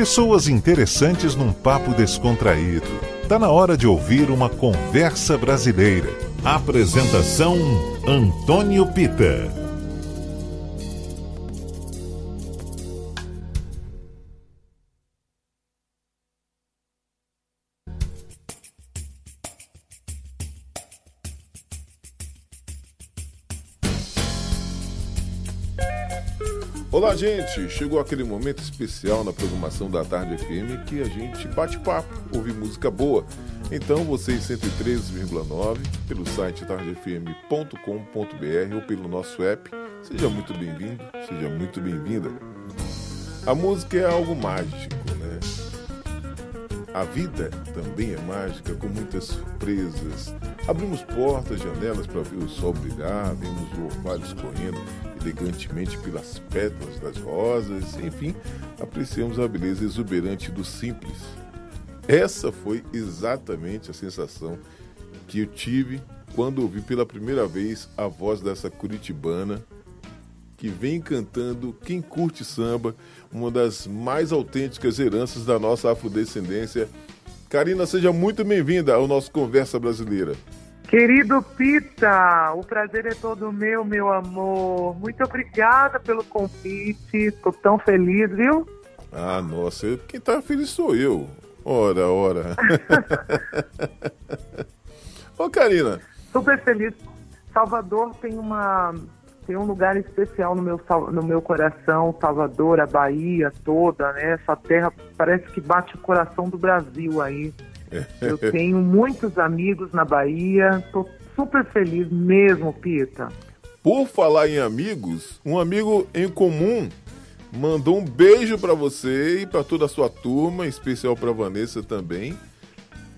Pessoas interessantes num papo descontraído. Tá na hora de ouvir uma conversa brasileira. Apresentação Antônio Pita. Olá, gente! Chegou aquele momento especial na programação da Tarde FM que a gente bate papo, ouve música boa. Então, vocês 103,9 pelo site tardefm.com.br ou pelo nosso app. Seja muito bem-vindo, seja muito bem-vinda. A música é algo mágico, né? A vida também é mágica, com muitas surpresas. Abrimos portas, janelas para ver o sol brilhar, vemos o orvalho escorrendo elegantemente pelas pétalas das rosas, enfim, apreciamos a beleza exuberante do simples. Essa foi exatamente a sensação que eu tive quando ouvi pela primeira vez a voz dessa curitibana que vem cantando Quem Curte Samba, uma das mais autênticas heranças da nossa afrodescendência. Karina, seja muito bem-vinda ao nosso Conversa Brasileira. Querido Pita, o prazer é todo meu, meu amor. Muito obrigada pelo convite. Estou tão feliz, viu? Ah, nossa, quem tá feliz sou eu. Ora, ora. Ô, Karina. Super feliz. Salvador tem uma tem um lugar especial no meu no meu coração. Salvador, a Bahia toda, né? Essa terra parece que bate o coração do Brasil aí. Eu tenho muitos amigos na Bahia, estou super feliz mesmo, Pita. Por falar em amigos, um amigo em comum mandou um beijo para você e para toda a sua turma, em especial para Vanessa também.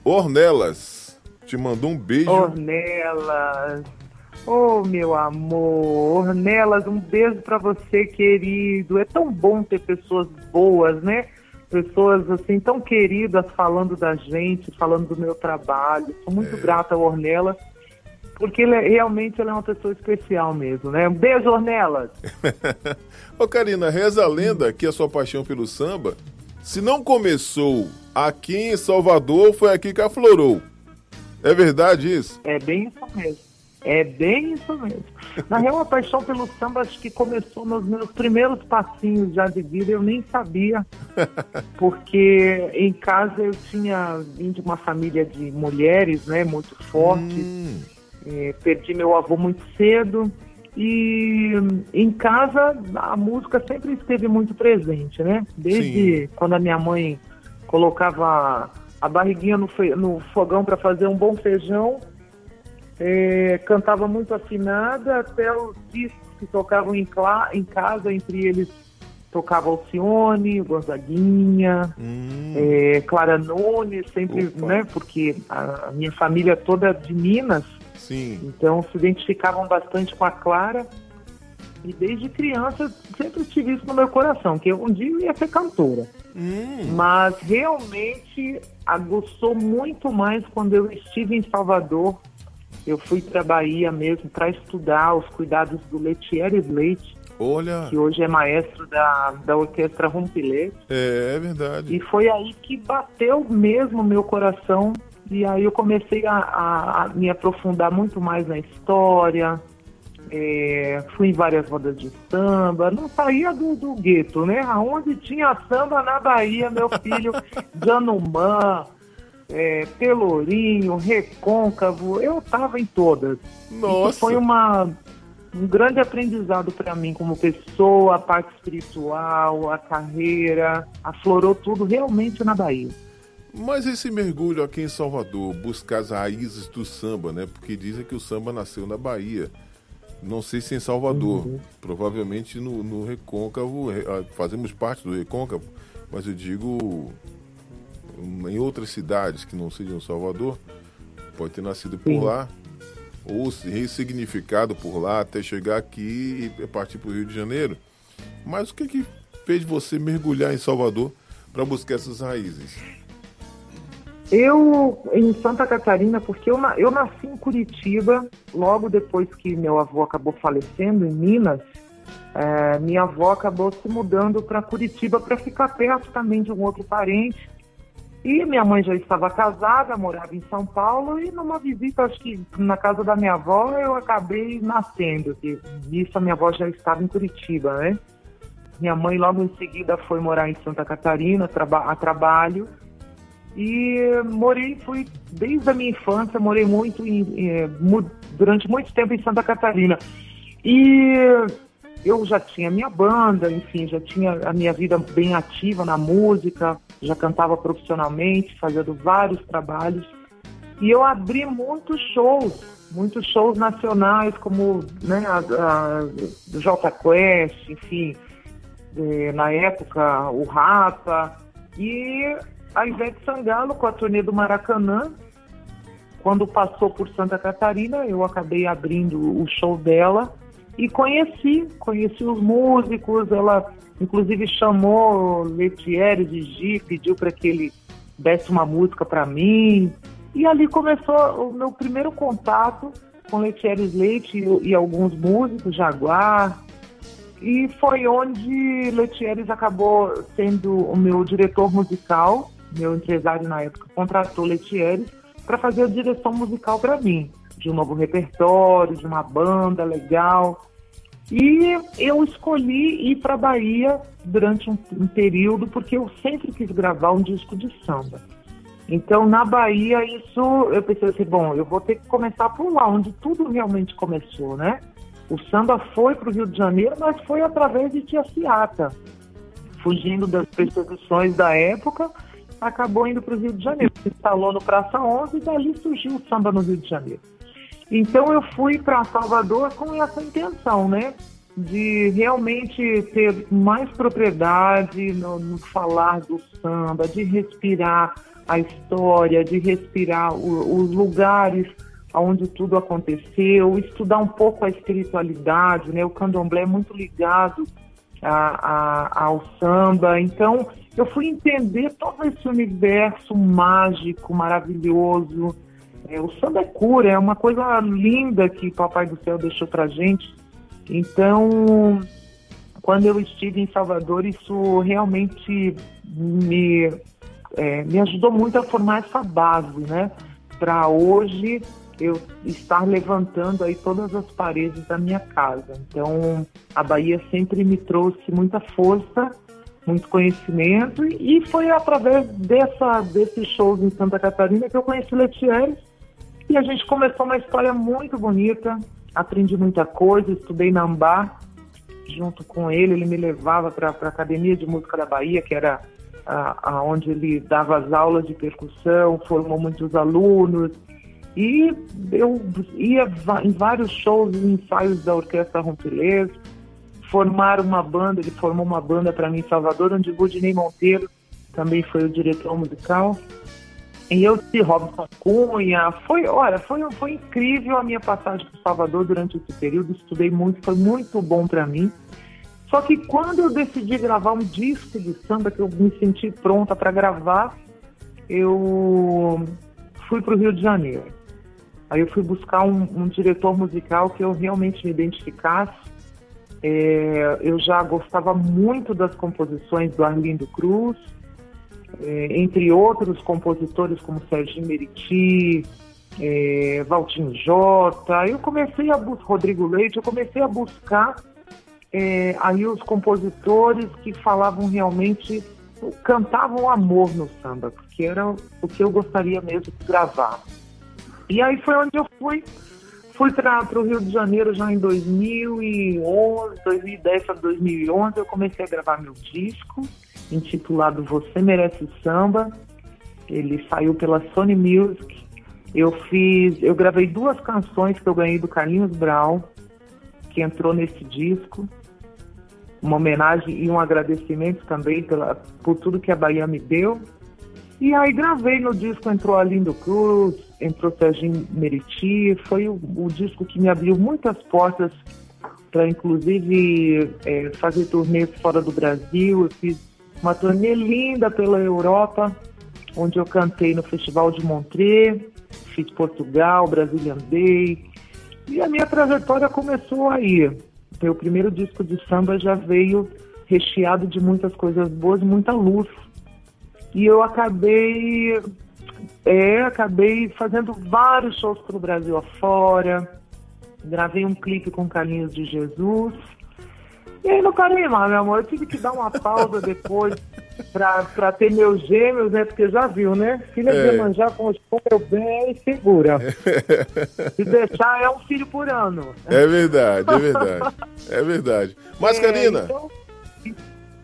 Ornelas te mandou um beijo. Ornelas. Oh, meu amor, Ornelas, um beijo para você, querido. É tão bom ter pessoas boas, né? pessoas assim tão queridas falando da gente, falando do meu trabalho. Sou muito é. grata ao Ornella, porque ele é, realmente ele é uma pessoa especial mesmo, né? Um beijo, Ornella! Ô Karina, reza a lenda que a sua paixão pelo samba, se não começou aqui em Salvador, foi aqui que aflorou. É verdade isso? É bem isso mesmo. É bem isso mesmo. Na real, a paixão pelo samba acho que começou nos meus primeiros passinhos já de vida, eu nem sabia, porque em casa eu tinha vindo de uma família de mulheres, né, muito forte, hum. é, perdi meu avô muito cedo, e em casa a música sempre esteve muito presente, né? Desde Sim. quando a minha mãe colocava a barriguinha no, no fogão para fazer um bom feijão, é, cantava muito afinada, até os discos que tocavam em, em casa, entre eles tocava Alcione, Gonzaguinha, hum. é, Clara Nunes, sempre, Opa. né, porque a, a, minha família toda de Minas, Sim. então se identificavam bastante com a Clara, e desde criança sempre tive isso no meu coração, que um dia eu ia ser cantora. Hum. Mas realmente aguçou muito mais quando eu estive em Salvador eu fui para Bahia mesmo para estudar os cuidados do Letieres Leite. Olha. Que hoje é maestro da, da orquestra Rompilete. É, é verdade. E foi aí que bateu mesmo meu coração. E aí eu comecei a, a, a me aprofundar muito mais na história. É, fui em várias rodas de samba, não saía do, do gueto, né? Aonde tinha samba na Bahia, meu filho, Janumã, é, Pelourinho, Recôncavo, eu estava em todas. Nossa! Isso foi uma, um grande aprendizado para mim como pessoa, a parte espiritual, a carreira, aflorou tudo realmente na Bahia. Mas esse mergulho aqui em Salvador, buscar as raízes do samba, né? Porque dizem que o samba nasceu na Bahia. Não sei se em Salvador, uhum. provavelmente no, no Recôncavo, ah, fazemos parte do Recôncavo, mas eu digo em outras cidades que não sejam Salvador, pode ter nascido por Sim. lá, ou ressignificado por lá até chegar aqui e partir para o Rio de Janeiro. Mas o que, que fez você mergulhar em Salvador para buscar essas raízes? Eu, em Santa Catarina, porque eu, eu nasci em Curitiba, logo depois que meu avô acabou falecendo, em Minas, é, minha avó acabou se mudando para Curitiba para ficar perto também de um outro parente. E minha mãe já estava casada, morava em São Paulo, e numa visita, acho que na casa da minha avó, eu acabei nascendo. E nisso a minha avó já estava em Curitiba, né? Minha mãe logo em seguida foi morar em Santa Catarina a trabalho. E morei, fui desde a minha infância, morei muito em, em, durante muito tempo em Santa Catarina. E eu já tinha minha banda, enfim, já tinha a minha vida bem ativa na música, já cantava profissionalmente, fazendo vários trabalhos. E eu abri muitos shows, muitos shows nacionais, como né, a, a, Quest, enfim, é, na época o Rapa, e a Ivete Sangalo com a turnê do Maracanã. Quando passou por Santa Catarina, eu acabei abrindo o show dela e conheci, conheci os músicos, ela inclusive chamou Letieri de Gi, pediu para que ele desse uma música para mim. E ali começou o meu primeiro contato com Letieri Leite e, e, alguns músicos, Jaguar. E foi onde Letieres acabou sendo o meu diretor musical, meu empresário na época contratou Letieres para fazer a direção musical para mim de um novo repertório, de uma banda legal. E eu escolhi ir para Bahia durante um, um, período porque eu sempre quis gravar um disco de samba. Então, na Bahia, isso eu pensei assim, bom, eu vou ter que começar por lá, onde tudo realmente começou, né? O samba foi para o Rio de Janeiro, mas foi através de Tia Ciata. Fugindo das perseguições da época, acabou indo para o Rio de Janeiro. Se instalou no Praça 11 e dali surgiu o samba no Rio de Janeiro. Então eu fui para Salvador com essa intenção, né? De realmente ter mais propriedade no, no falar do samba, de respirar a história, de respirar o, os lugares onde tudo aconteceu, estudar um pouco a espiritualidade, né? O candomblé é muito ligado a, a, ao samba. Então, eu fui entender todo esse universo mágico, maravilhoso, o samba é cura, é uma coisa linda que o Papai do Céu deixou pra gente. Então, quando eu estive em Salvador, isso realmente me, é, me ajudou muito a formar essa base, né? Para hoje eu estar levantando aí todas as paredes da minha casa. Então, a Bahia sempre me trouxe muita força, muito conhecimento e foi através dessa, desses shows em Santa Catarina que eu conheci Letieres e a gente começou uma história muito bonita, aprendi muita coisa, estudei na junto com ele, ele me levava para a Academia de Música da Bahia, que era a, a, onde ele dava as aulas de percussão, formou muitos alunos, e eu ia em vários shows e ensaios da Orquestra Rompilês, formar uma banda, ele formou uma banda para mim em Salvador, onde Budinei Monteiro também foi o diretor musical. E eu de Robson Cunha, foi, olha, foi, foi incrível a minha passagem por Salvador durante esse período, estudei muito, foi muito bom para mim. Só que quando eu decidi gravar um disco de samba, que eu me senti pronta para gravar, eu fui para o Rio de Janeiro. Aí eu fui buscar um, um diretor musical que eu realmente me identificasse. É, eu já gostava muito das composições do Arlindo Cruz, entre outros compositores como Serginho Meriti, é, Valtinho Jota. Eu comecei a buscar, Rodrigo Leite, eu comecei a buscar é, aí os compositores que falavam realmente, cantavam amor no samba, porque era o que eu gostaria mesmo de gravar. E aí foi onde eu fui. Fui para o Rio de Janeiro já em 2011, 2010 para 2011, eu comecei a gravar meu disco intitulado Você Merece Samba. Ele saiu pela Sony Music. Eu fiz, eu gravei duas canções que eu ganhei do Carlinhos Brown, que entrou nesse disco. Uma homenagem e um agradecimento também pela, por tudo que a Bahia me deu. E aí gravei no disco, entrou a Lindo Cruz, entrou Serginho Meriti, foi o, o disco que me abriu muitas portas para inclusive é, fazer turnês fora do Brasil. Eu fiz uma turnê linda pela Europa, onde eu cantei no Festival de Montreux, fiz Portugal, Brazilian Day, e a minha trajetória começou aí. Meu primeiro disco de samba já veio recheado de muitas coisas boas, muita luz. E eu acabei, é, acabei fazendo vários shows pelo Brasil afora. Gravei um clipe com Caminhos de Jesus. E aí não parei mais, meu amor. Eu tive que dar uma pausa depois pra, pra ter meus gêmeos, né? Porque já viu, né? Filha É. de manjar com os meu bem segura. Se deixar, é um filho por ano. É verdade, é verdade. É verdade. Mas, É, Karina, então,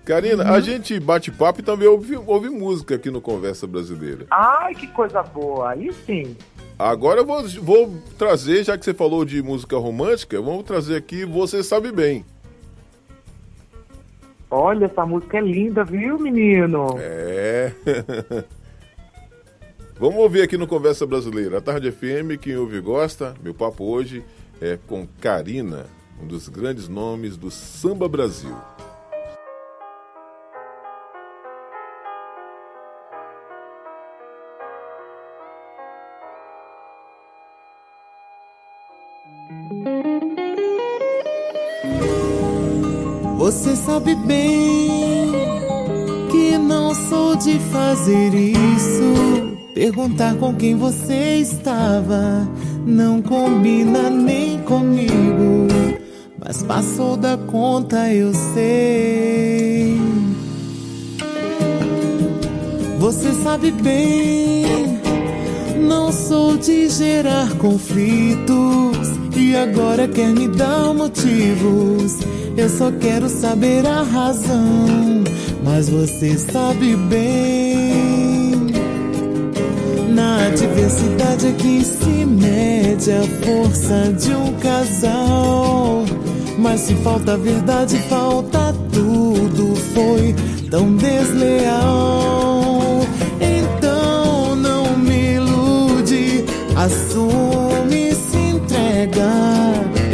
Karina, a gente bate papo e também ouve, ouve música aqui no Conversa Brasileira. ai, que coisa boa. Aí sim. Agora eu vou, vou trazer, já que você falou de música romântica, vamos trazer aqui Você Sabe Bem. Olha, essa música é linda, viu, menino? É. Vamos ouvir aqui no Conversa Brasileira. A Tarde FM, quem ouve gosta. Meu papo hoje é com Karina, um dos grandes nomes do Samba Brasil. Você sabe bem que não sou de fazer isso. Perguntar com quem você estava não combina nem comigo. Mas passou da conta, eu sei. Você sabe bem, não sou de gerar conflitos. E agora quer me dar motivos. Eu só quero saber a razão. Mas você sabe bem. Na adversidade é que se mede a força de um casal. Mas se falta verdade, falta tudo. Foi tão desleal.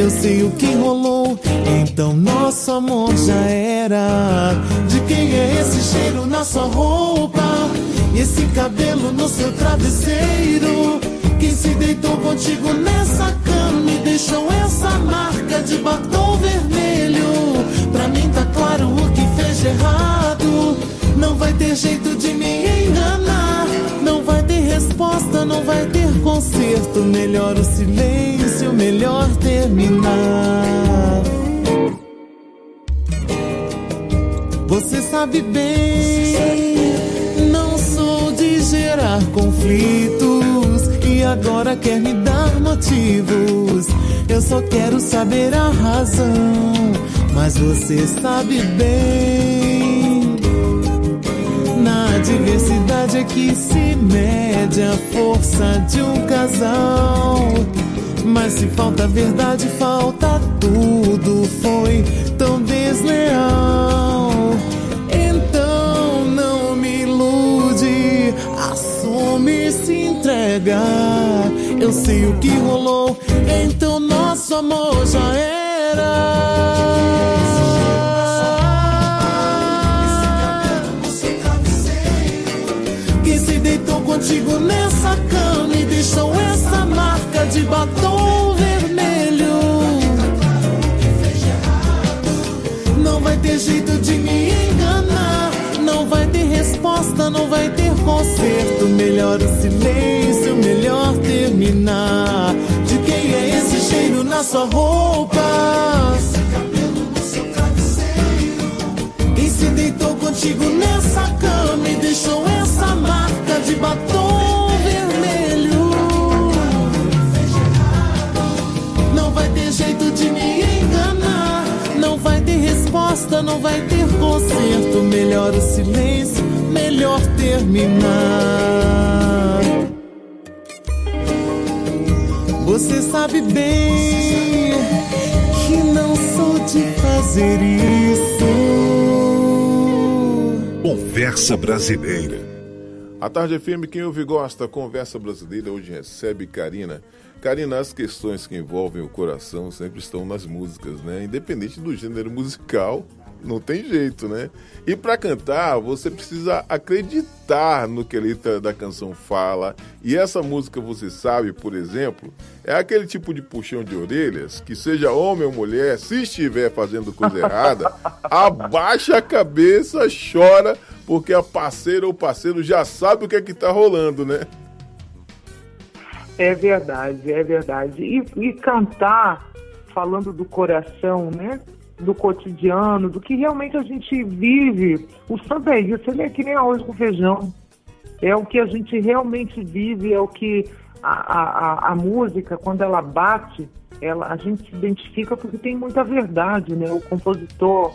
Eu sei o que rolou, então nosso amor já era. De quem é esse cheiro na sua roupa? E esse cabelo no seu travesseiro? Quem se deitou contigo nessa cama e deixou essa marca de batom vermelho? Pra mim tá claro o que fez de errado. Não vai ter jeito de me enganar. Não vai ter resposta, não vai ter conserto. Melhor o silêncio, melhor terminar. Você sabe bem, não sou de gerar conflitos e agora quer me dar motivos. Eu só quero saber a razão, mas você sabe bem. Diversidade é que se mede a força de um casal. Mas se falta verdade, falta tudo. Foi tão desleal. Então não me ilude, assume e se entrega. Eu sei o que rolou, então nosso amor já era. Contigo nessa cama e deixou essa marca de batom vermelho. Não vai ter jeito de me enganar. Não vai ter resposta, não vai ter conserto. Melhor o silêncio, melhor terminar. De quem é esse cheiro na sua roupa? Quem se deitou contigo nessa cama e deixou de batom vermelho? Não vai ter jeito de me enganar. Não vai ter resposta, não vai ter conserto. Melhor o silêncio, melhor terminar. Você sabe bem que não sou de fazer isso. Conversa Brasileira. A Tarde FM, quem ouve gosta, Conversa Brasileira, hoje recebe Karina. Karina, as questões que envolvem o coração sempre estão nas músicas, né? Independente do gênero musical, Não tem jeito, né? E para cantar, você precisa acreditar no que a letra da canção fala. E essa música, você sabe, por exemplo, é aquele tipo de puxão de orelhas que, seja homem ou mulher, se estiver fazendo coisa errada, abaixa a cabeça, chora, porque a parceira ou parceiro já sabe o que é que tá rolando, né? É verdade, é verdade. E, e cantar falando do coração, né? Do cotidiano, do que realmente a gente vive. O samba é isso, ele é que nem arroz com feijão. É o que a gente realmente vive, é o que a, a, a música, quando ela bate, ela, a gente se identifica porque tem muita verdade, né? O compositor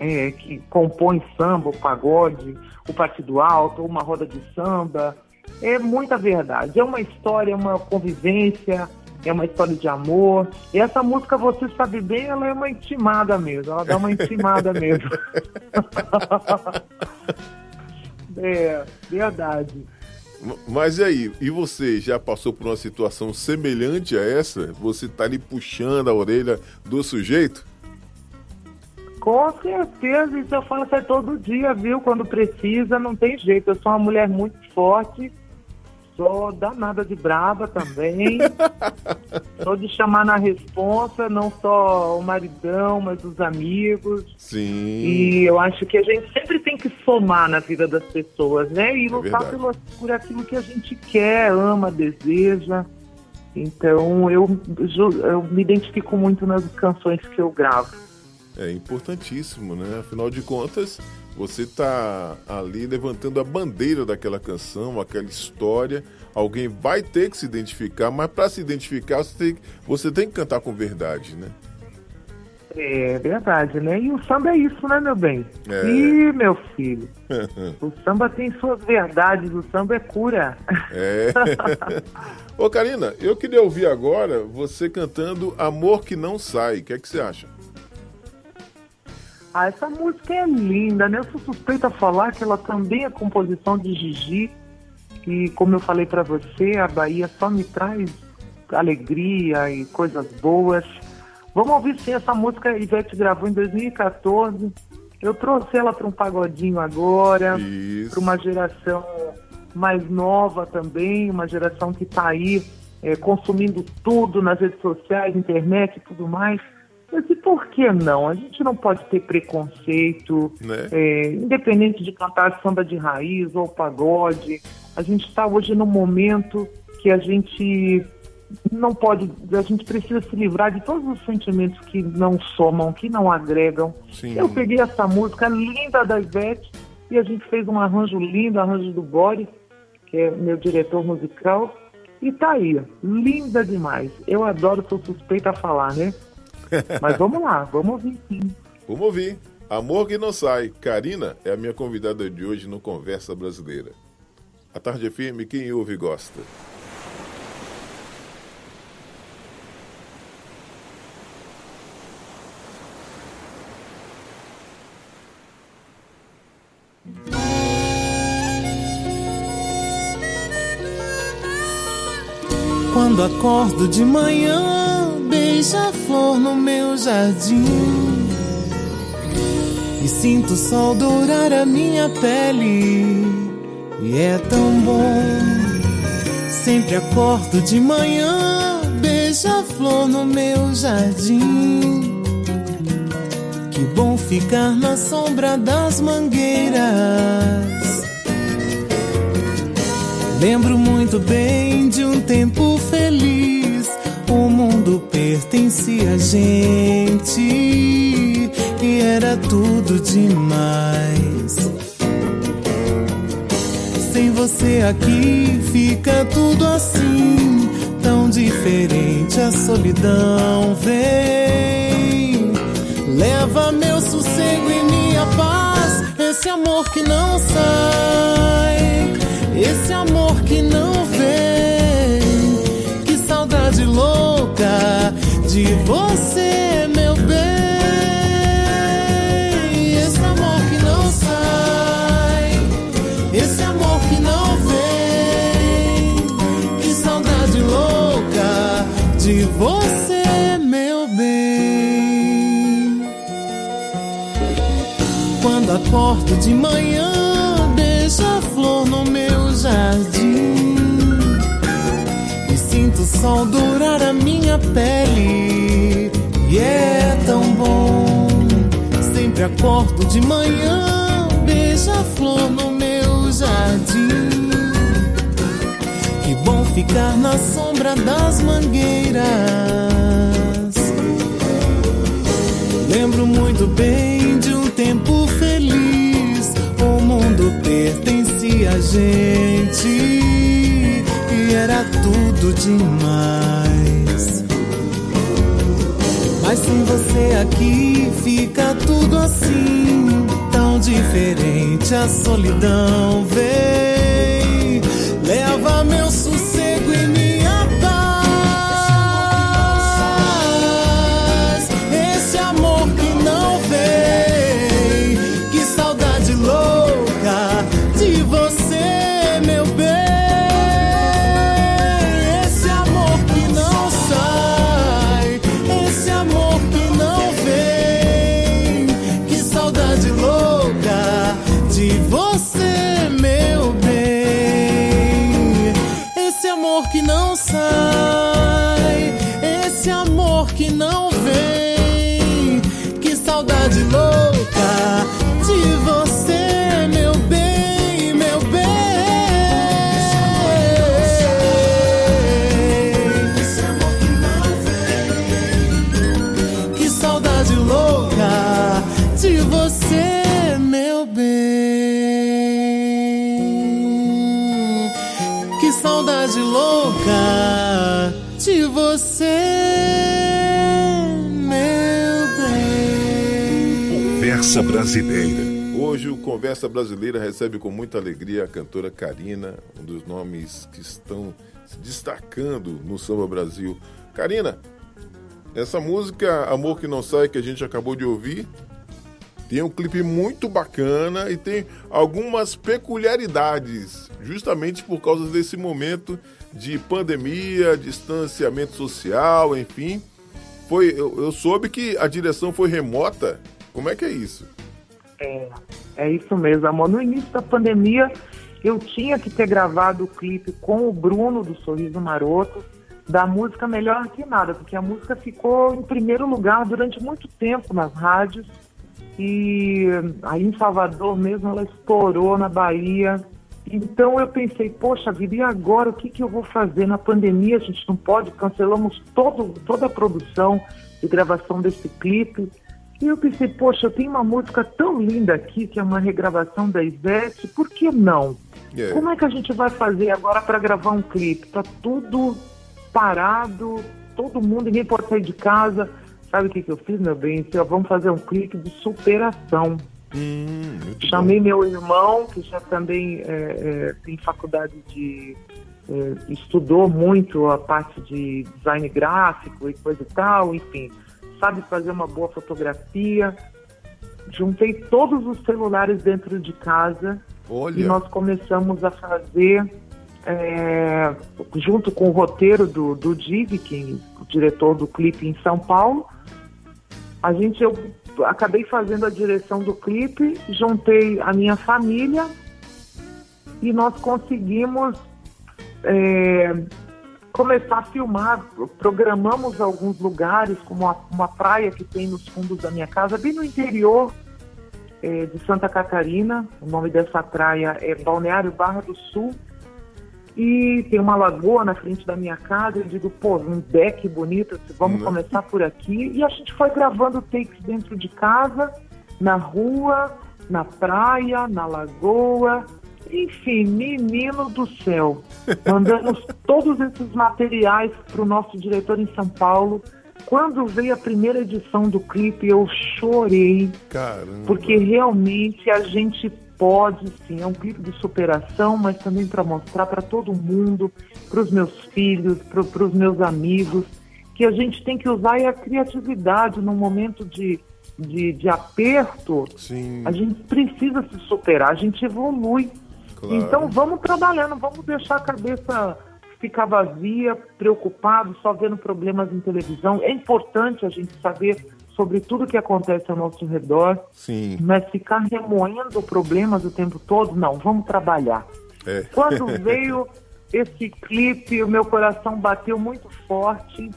é, que compõe samba, o pagode, o partido alto, uma roda de samba, é muita verdade. É uma história, é uma convivência, é uma história de amor. E essa música, você sabe bem, ela é uma intimada mesmo. Ela dá uma intimada mesmo. é, verdade. Mas e aí, e você já passou por uma situação semelhante a essa? Você tá ali puxando a orelha do sujeito? Com certeza, isso eu faço é todo dia, viu? Quando precisa, não tem jeito. Eu sou uma mulher muito forte Sou danada de braba também. sou de chamar na responsa, não só o maridão, mas os amigos. Sim. E eu acho que a gente sempre tem que somar na vida das pessoas, né? E é lutar é pelo, por aquilo que a gente quer, ama, deseja. Então eu, eu me identifico muito nas canções que eu gravo. É importantíssimo, né? Afinal de contas, você está ali levantando a bandeira daquela canção, aquela história. Alguém vai ter que se identificar, mas para se identificar você tem, você tem que cantar com verdade, né? É verdade, né? E o samba é isso, né, meu bem? É. E, meu filho, o samba tem suas verdades, o samba é cura. É. Ô, Karina, eu queria ouvir agora você cantando Amor que Não Sai. O que é que você acha? Ah, essa música é linda, né? Eu sou suspeita a falar que ela também é composição de Gigi. E como eu falei para você, a Bahia só me traz alegria e coisas boas. Vamos ouvir sim essa música. A Ivete gravou em 2014. Eu trouxe ela para um pagodinho agora, para uma geração mais nova também, uma geração que está aí é, consumindo tudo nas redes sociais, internet e tudo mais. Mas e por que não? A gente não pode ter preconceito, né? é, independente de cantar samba de raiz ou pagode. A gente está hoje num momento que a gente não pode, a gente precisa se livrar de todos os sentimentos que não somam, que não agregam. Sim. Eu peguei essa música linda da Ivete e a gente fez um arranjo lindo, arranjo do Boris, que é meu diretor musical, e tá aí, linda demais. Eu adoro, sou suspeita a falar, né? Mas vamos lá, vamos ouvir sim. Vamos ouvir. Amor que não sai. Karina é a minha convidada de hoje no Conversa Brasileira. A tarde é firme, quem ouve gosta. Quando acordo de manhã beija-flor no meu jardim. E sinto o sol dourar a minha pele. E é tão bom. Sempre acordo de manhã, beija-flor no meu jardim. Que bom ficar na sombra das mangueiras. Lembro muito bem de um tempo feliz o mundo pertencia a gente e era tudo demais. Sem você aqui fica tudo assim, tão diferente. A solidão vem, leva meu sossego e minha paz. Esse amor que não sai, esse amor que não de você, meu bem. Esse amor que não sai, esse amor que não vem. Que saudade louca de você, meu bem. acordo de manhã, sol dourar a minha pele. E é tão bom. Sempre acordo de manhã, beija-flor no meu jardim. Que bom ficar na sombra das mangueiras. Lembro muito bem de um tempo feliz. O mundo pertencia a gente e era tudo demais. Mas sem você aqui fica tudo assim, tão diferente. A solidão vem, Conversa Brasileira. Hoje o Conversa Brasileira recebe com muita alegria a cantora Karina, um dos nomes que estão se destacando no Samba Brasil. Karina, essa música Amor que não sai que a gente acabou de ouvir tem um clipe muito bacana e tem algumas peculiaridades, justamente por causa desse momento de pandemia, distanciamento social, enfim. Foi, eu, eu soube que a direção foi remota. Como é que é isso? É, é isso mesmo, amor. No início da pandemia, eu tinha que ter gravado o clipe com o Bruno do Sorriso Maroto, da música Melhor Que Nada, porque a música ficou em primeiro lugar durante muito tempo nas rádios. E aí em Salvador mesmo ela estourou na Bahia. Então eu pensei, poxa vida, e agora o que, que eu vou fazer na pandemia? A gente não pode, cancelamos todo, toda a produção de gravação desse clipe. E eu pensei, poxa, eu tenho uma música tão linda aqui, que é uma regravação da Ivete, por que não? É. Como é que a gente vai fazer agora para gravar um clipe? Tá tudo parado, todo mundo, ninguém pode sair de casa. Sabe o que, que eu fiz, meu bem? Ó, vamos fazer um clipe de superação. Hum, Chamei meu irmão, que já também é, é, tem faculdade de. é, estudou muito a parte de design gráfico e coisa e tal, enfim, sabe fazer uma boa fotografia. Juntei todos os celulares dentro de casa bom. e Olha, nós começamos a fazer, é, junto com o roteiro do, do Divi, que o diretor do clipe em São Paulo, a gente, eu acabei fazendo a direção do clipe, juntei a minha família e nós conseguimos é, começar a filmar. Programamos alguns lugares, como uma, uma praia que tem nos fundos da minha casa, bem no interior é, de Santa Catarina. O nome dessa praia é Balneário Barra do Sul. E tem uma lagoa na frente da minha casa. Eu digo, pô, um deck bonito, vamos Uhum. começar por aqui. E a gente foi gravando takes dentro de casa, na rua, na praia, na lagoa. Enfim, menino do céu. Mandamos todos esses materiais para o nosso diretor em São Paulo. Quando veio a primeira edição do clipe, eu chorei caramba. porque realmente a gente pode, sim, é um clipe de superação, mas também para mostrar para todo mundo, para os meus filhos, para os meus amigos, que a gente tem que usar a criatividade num momento de, de, de aperto. Sim, A gente precisa se superar, a gente evolui. Claro. Então vamos trabalhando, vamos deixar a cabeça ficar vazia, preocupado, só vendo problemas em televisão. É importante a gente saber sobre tudo que acontece ao nosso redor, Sim. mas ficar remoendo problemas o tempo todo, não, vamos trabalhar. É. Quando veio esse clipe, o meu coração bateu muito forte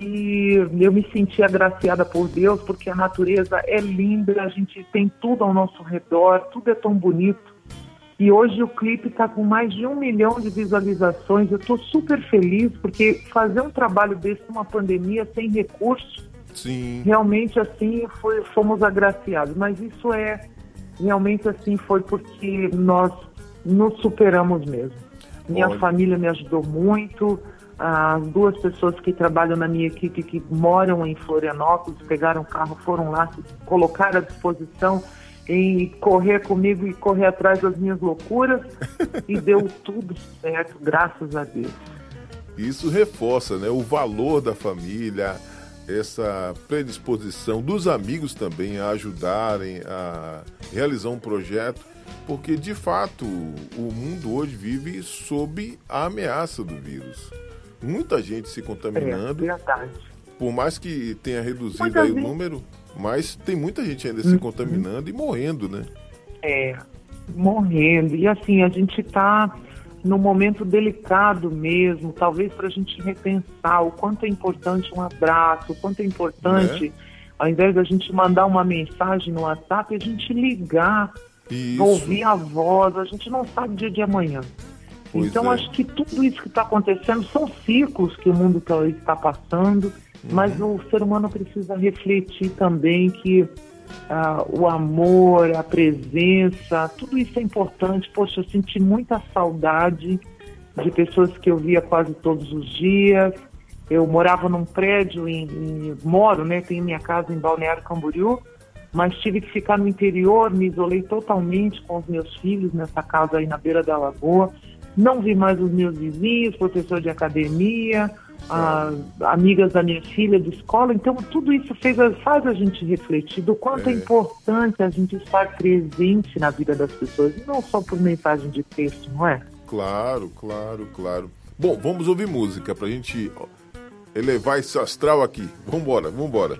e eu me senti agraciada por Deus, porque a natureza é linda, a gente tem tudo ao nosso redor, tudo é tão bonito. E hoje o clipe está com mais de um milhão de visualizações. Eu estou super feliz, porque fazer um trabalho desse numa pandemia sem recurso, Sim. realmente assim foi, fomos agraciados. Mas isso é realmente assim foi porque nós nos superamos mesmo. Minha Olha. família me ajudou muito. As duas pessoas que trabalham na minha equipe que moram em Florianópolis pegaram o carro, foram lá, se colocaram à disposição em correr comigo e correr atrás das minhas loucuras e deu tudo certo, graças a Deus. Isso reforça né, o valor da família, essa predisposição dos amigos também a ajudarem a realizar um projeto, porque de fato o mundo hoje vive sob a ameaça do vírus. Muita gente se É, contaminando, verdade. por mais que tenha reduzido Muita aí o número, mas tem muita gente ainda se contaminando e morrendo, né? É, morrendo. E assim, a gente está num momento delicado mesmo, talvez para a gente repensar o quanto é importante um abraço, o quanto é importante, ao invés da gente mandar uma mensagem no WhatsApp, a gente ligar, Isso. ouvir a voz, a gente não sabe o dia de amanhã. Pois então, é. acho que tudo isso que está acontecendo são ciclos que o mundo tá- está passando, mas Uhum. o ser humano precisa refletir também que ah, o amor, a presença, tudo isso é importante. Poxa, eu senti muita saudade de pessoas que eu via quase todos os dias. Eu morava num prédio, em, em- moro, né? Tenho minha casa em Balneário Camboriú, mas tive que ficar no interior, me isolei totalmente com os meus filhos nessa casa aí na beira da lagoa. Não vi mais os meus vizinhos, professor de academia, as amigas da minha filha de escola. Então, tudo isso fez, faz a gente refletir do quanto é. É. importante a gente estar presente na vida das pessoas, não só por mensagem de texto, não é? Claro, claro, claro. Bom, vamos ouvir música pra gente ó, elevar esse astral aqui. Vambora, vambora.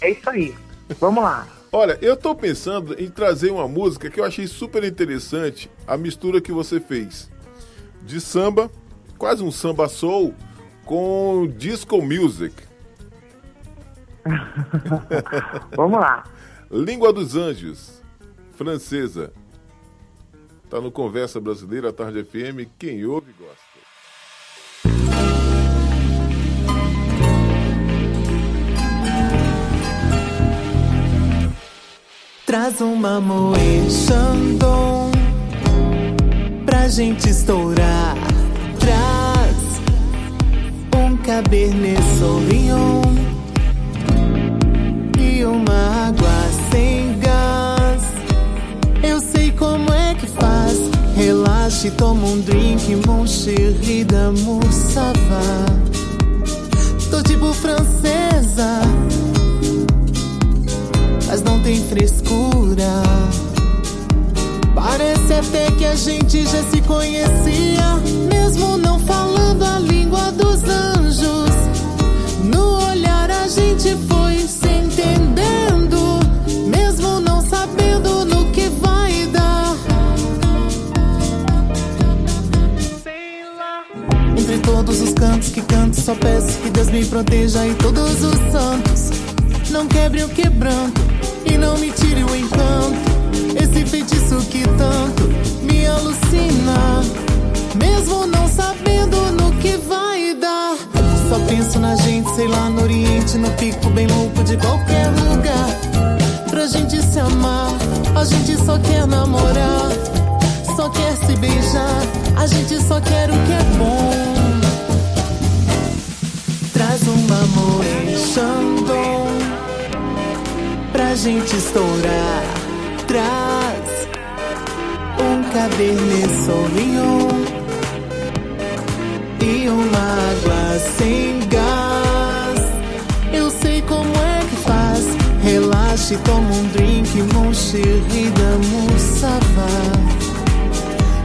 É isso aí. Vamos lá. Olha, eu tô pensando em trazer uma música que eu achei super interessante, a mistura que você fez de samba, quase um samba soul, com disco music. Vamos lá. Língua dos Anjos, francesa. Tá no Conversa Brasileira, Tarde FM, quem ouve gosta. Traz uma Moe Chandon pra gente estourar. Cabernet Sauvignon e uma água sem gás. Eu sei como é que faz. Relaxe, toma um drink, mon chéri d'amour, ça va. Tô tipo francesa mas não tem frescura. Parece até que a gente já se conhecia, mesmo não falando a língua dos anjos. Gente foi se entendendo, mesmo não sabendo no que vai dar. Entre todos os cantos que canto, só peço que Deus me proteja e todos os santos. Não quebre o quebranto e não me tire o encanto. Esse feitiço que tanto me alucina, mesmo não sabendo no sei lá, no Oriente, no pico bem louco de qualquer lugar. Pra gente se amar, a gente só quer namorar, só quer se beijar, a gente só quer o que é bom. Traz uma Moe Chandon pra gente estourar. Traz um Cabernet Sauvignon e uma água sem gás. Relaxe, toma um drink, mon chéri d'amour, ça.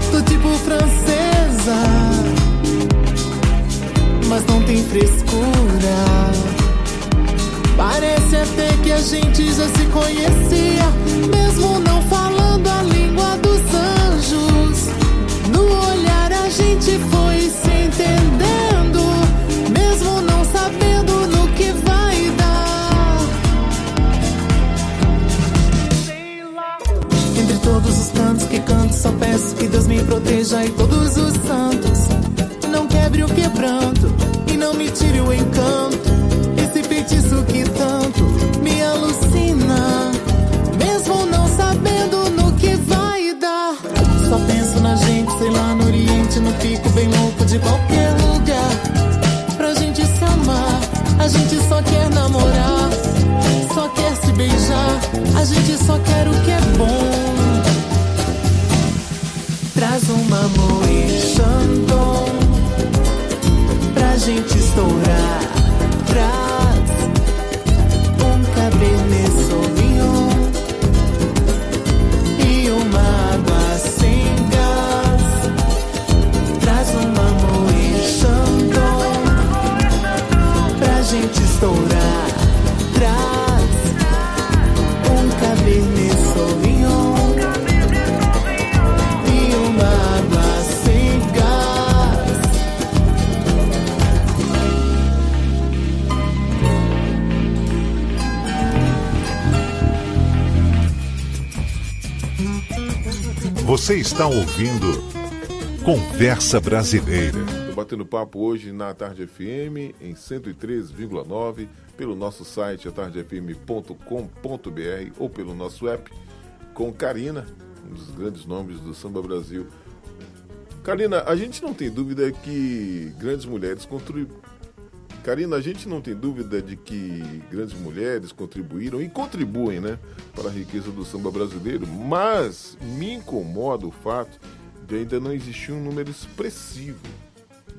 Tô tipo francesa, mas não tem frescura. Parece até que a gente já se conhecia, mesmo não falando a língua dos anjos. No olhar a gente foi só peço que Deus me proteja e todos os santos. Não quebre o quebranto e não me tire o encanto. Esse feitiço que tanto me alucina, mesmo não sabendo no que vai dar. Só penso na gente, sei lá, no Oriente, no pico bem louco de qualquer lugar. Pra gente se amar, a gente só quer namorar, só quer se beijar, a gente só quer está ouvindo Conversa Brasileira. Estou batendo papo hoje na Tarde FM em 103,9 pelo nosso site atardefm.com.br ou pelo nosso app com Karina, um dos grandes nomes do Samba Brasil. Karina, a gente não tem dúvida que grandes mulheres contribuíram. Karina, a gente não tem dúvida de que grandes mulheres contribuíram e contribuem né, para a riqueza do samba brasileiro, mas me incomoda o fato de ainda não existir um número expressivo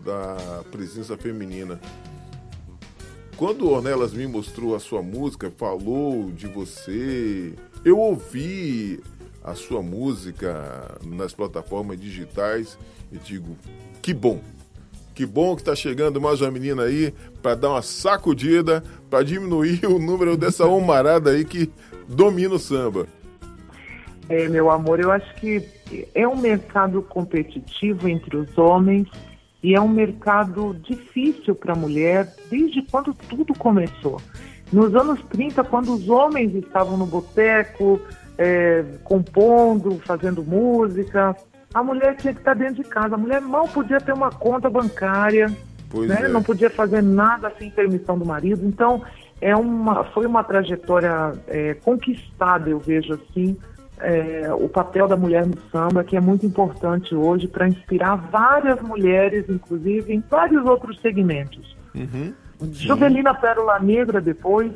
da presença feminina. Quando Ornelas me mostrou a sua música, falou de você, eu ouvi a sua música nas plataformas digitais e digo, que bom. Que bom que está chegando mais uma menina aí para dar uma sacudida, para diminuir o número dessa homarada aí que domina o samba. É, meu amor, eu acho que é um mercado competitivo entre os homens e é um mercado difícil para a mulher desde quando tudo começou. Nos anos 30, quando os homens estavam no boteco, é, compondo, fazendo música, a mulher tinha que estar dentro de casa. A mulher mal podia ter uma conta bancária, né? é. não podia fazer nada sem permissão do marido. Então, é uma, foi uma trajetória é, conquistada, eu vejo assim, é, o papel da mulher no samba, que é muito importante hoje para inspirar várias mulheres, inclusive, em vários outros segmentos. Uhum. Jovelina Pérola Negra, depois,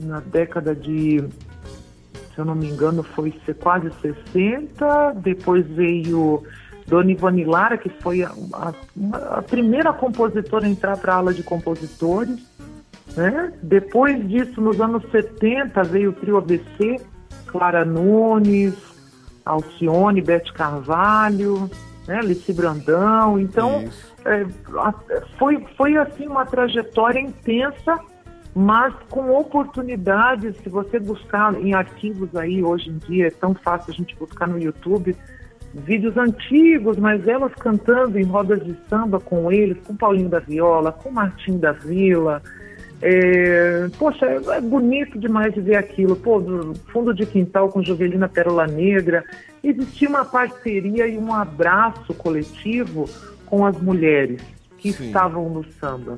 na década de, se eu não me engano, foi quase 60. Depois veio Dona Ivone Lara, que foi a, a- a primeira compositora a entrar para a ala de compositores. Né? Depois disso, nos anos 70, veio o trio ABC, Clara Nunes, Alcione, Bete Carvalho, né? Alice Brandão. Então, é, foi, foi assim uma trajetória intensa, mas com oportunidades. Se você buscar em arquivos aí hoje em dia, é tão fácil a gente buscar no YouTube vídeos antigos, mas elas cantando em rodas de samba com eles, com Paulinho da Viola, com Martim da Vila. É, poxa, é bonito demais de ver aquilo. Pô, do fundo de quintal com Jovelina Pérola Negra. Existia uma parceria e um abraço coletivo com as mulheres que Sim. estavam no samba,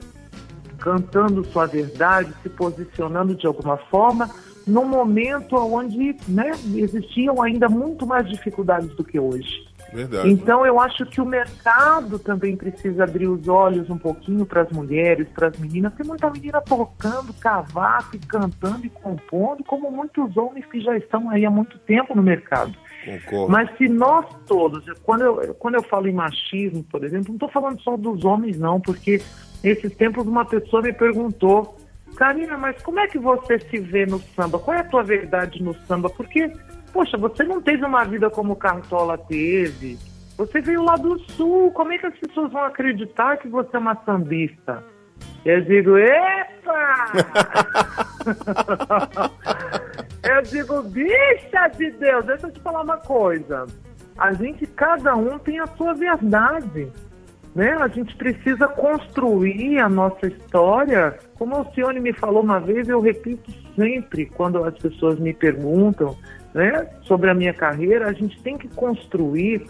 cantando sua verdade, se posicionando de alguma forma, num momento onde né, existiam ainda muito mais dificuldades do que hoje. Verdade. Então eu acho que o mercado também precisa abrir os olhos um pouquinho para as mulheres, para as meninas. Tem muita menina tocando cavaco e cantando e compondo, como muitos homens que já estão aí há muito tempo no mercado. Concordo. Mas se nós todos, quando eu, quando eu falo em machismo, por exemplo, não estou falando só dos homens, não, porque nesses tempos uma pessoa me perguntou, Karina, mas como é que você se vê no samba? Qual é a tua verdade no samba? Porque, poxa, você não teve uma vida como o Cartola teve. Você veio lá do sul, como é que as pessoas vão acreditar que você é uma sambista? Eu digo, epa! eu digo, bicha de Deus, deixa eu te falar uma coisa. A gente, cada um tem a sua verdade. Né? A gente precisa construir a nossa história. Como o Alcione me falou uma vez, eu repito sempre quando as pessoas me perguntam né, sobre a minha carreira, a gente tem que construir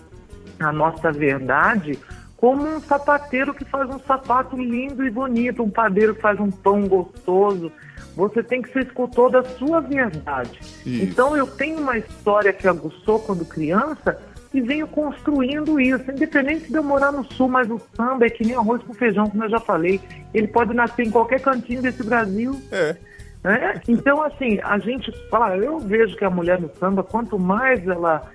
a nossa verdade como um sapateiro que faz um sapato lindo e bonito, um padeiro que faz um pão gostoso. Você tem que ser escultor da sua verdade. Isso. Então eu tenho uma história que aguçou quando criança e venho construindo isso, independente de eu morar no sul, mas o samba é que nem arroz com feijão, como eu já falei. Ele pode nascer em qualquer cantinho desse Brasil. É. Né? Então, assim, a gente fala, eu vejo que a mulher no samba, quanto mais ela,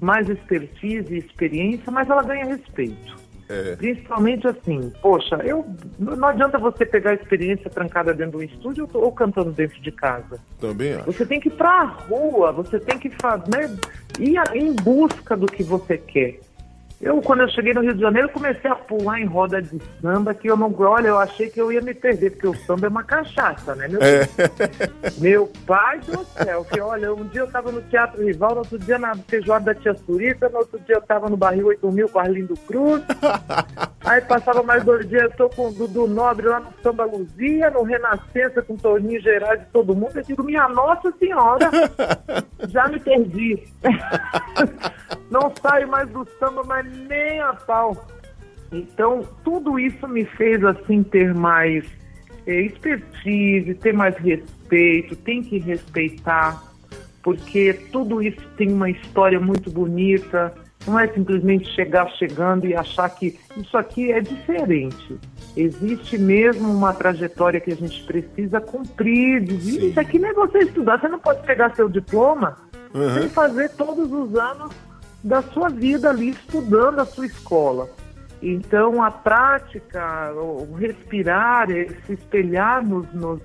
mais expertise e experiência, mais ela ganha respeito. É. Principalmente assim, poxa, eu não adianta você pegar a experiência trancada dentro do estúdio ou cantando dentro de casa. Também acho. Você tem que ir pra rua, você tem que fazer, né, ir em busca do que você quer. Eu, quando eu cheguei no Rio de Janeiro, comecei a pular em roda de samba, que eu não. Olha, eu achei que eu ia me perder, porque o samba é uma cachaça, né, meu é. Meu pai do céu, que olha, um dia eu tava no Teatro Rival, no outro dia na feijoada da Tia Surita, no outro dia eu tava no Barril 8000 com Arlindo Cruz. Aí passava mais dois dias, eu tô com o Dudu Nobre lá no Samba Luzia, no Renascença com Toninho Gerard e todo mundo. Eu digo, minha Nossa Senhora, já me perdi. não saio mais do samba, mas nem a pau. Então, tudo isso me fez, assim, ter mais é, expertise, ter mais respeito, tem que respeitar, porque tudo isso tem uma história muito bonita, não é simplesmente chegar chegando e achar que isso aqui é diferente. Existe mesmo uma trajetória que a gente precisa cumprir. Isso aqui não é você estudar, você não pode pegar seu diploma uhum. sem fazer todos os anos da sua vida ali estudando a sua escola. Então, a prática, o respirar, se espelhar nos, nos,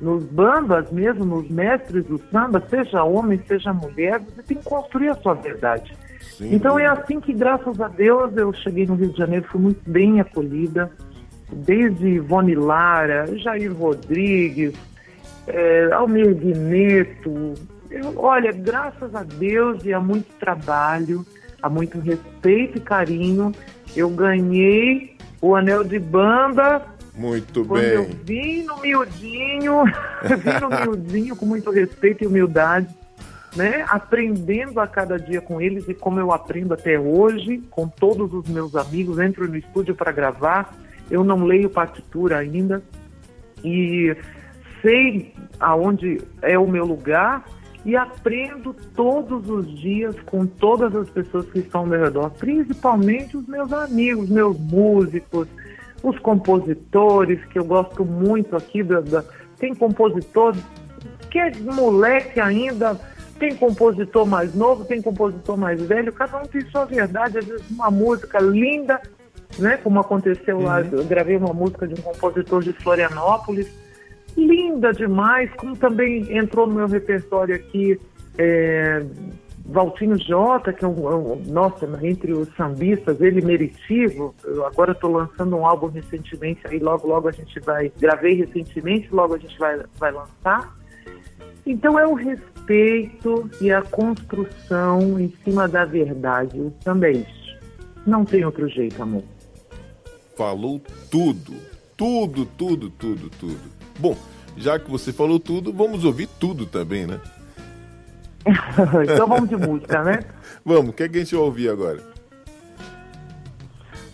nos bambas mesmo, nos mestres do samba, seja homem, seja mulher, você tem que construir a sua verdade. Sim. Então, é assim que, graças a Deus, eu cheguei no Rio de Janeiro, fui muito bem acolhida, desde Ivone Lara, Jair Rodrigues, é, Almir Guineto, eu, olha, graças a Deus e a muito trabalho, a muito respeito e carinho, eu ganhei o anel de banda. Muito quando bem. eu vim no miudinho, vim no miudinho com muito respeito e humildade, né? Aprendendo a cada dia com eles e como eu aprendo até hoje, com todos os meus amigos, entro no estúdio para gravar, eu não leio partitura ainda e sei aonde é o meu lugar e aprendo todos os dias com todas as pessoas que estão ao meu redor, principalmente os meus amigos, meus músicos, os compositores, que eu gosto muito aqui. Da, da tem compositor que é moleque ainda, tem compositor mais novo, tem compositor mais velho, cada um tem sua verdade, às vezes uma música linda, né? Como aconteceu uhum. lá, eu gravei uma música de um compositor de Florianópolis linda demais, como também entrou no meu repertório aqui é, Valtinho Jota, que é um, é um, nossa, entre os sambistas, ele meritivo. Eu agora estou lançando um álbum recentemente, aí logo, logo a gente vai, gravei recentemente, logo a gente vai, vai lançar. Então é o respeito e a construção em cima da verdade. O samba é isso. Não tem outro jeito, amor. Falou tudo. Tudo, tudo, tudo, tudo. Bom, já que você falou tudo, vamos ouvir tudo também, né? então vamos de música, né? Vamos, o que, é que a gente vai ouvir agora?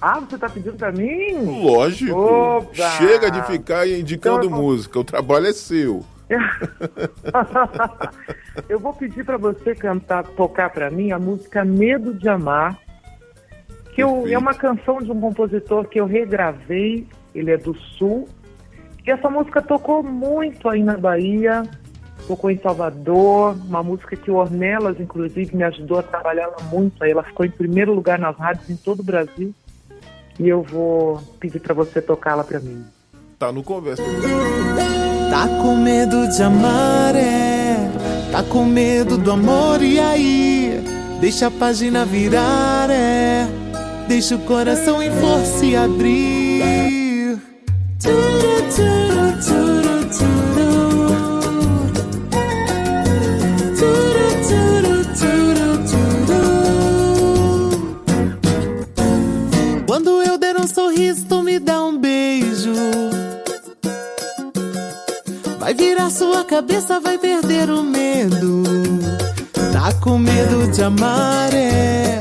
Ah, você tá pedindo pra mim? Lógico. Opa! Chega de ficar indicando então, música, o trabalho é seu. eu vou pedir para você cantar, tocar para mim a música Medo de Amar, que eu, é uma canção de um compositor que eu regravei, ele é do Sul, e essa música tocou muito aí na Bahia, tocou em Salvador, uma música que o Ornelas, inclusive, me ajudou a trabalhá-la muito. Aí ela ficou em primeiro lugar nas rádios em todo o Brasil. E eu vou pedir para você tocá-la para mim. Tá no conversa. Tá com medo de amar, é? Tá com medo do amor, e aí? Deixa a página virar, é? Deixa o coração em flor se abrir. Quando eu der um sorriso, tu me dá um beijo. Vai virar sua cabeça, vai perder o medo. Tá com medo de amar, é.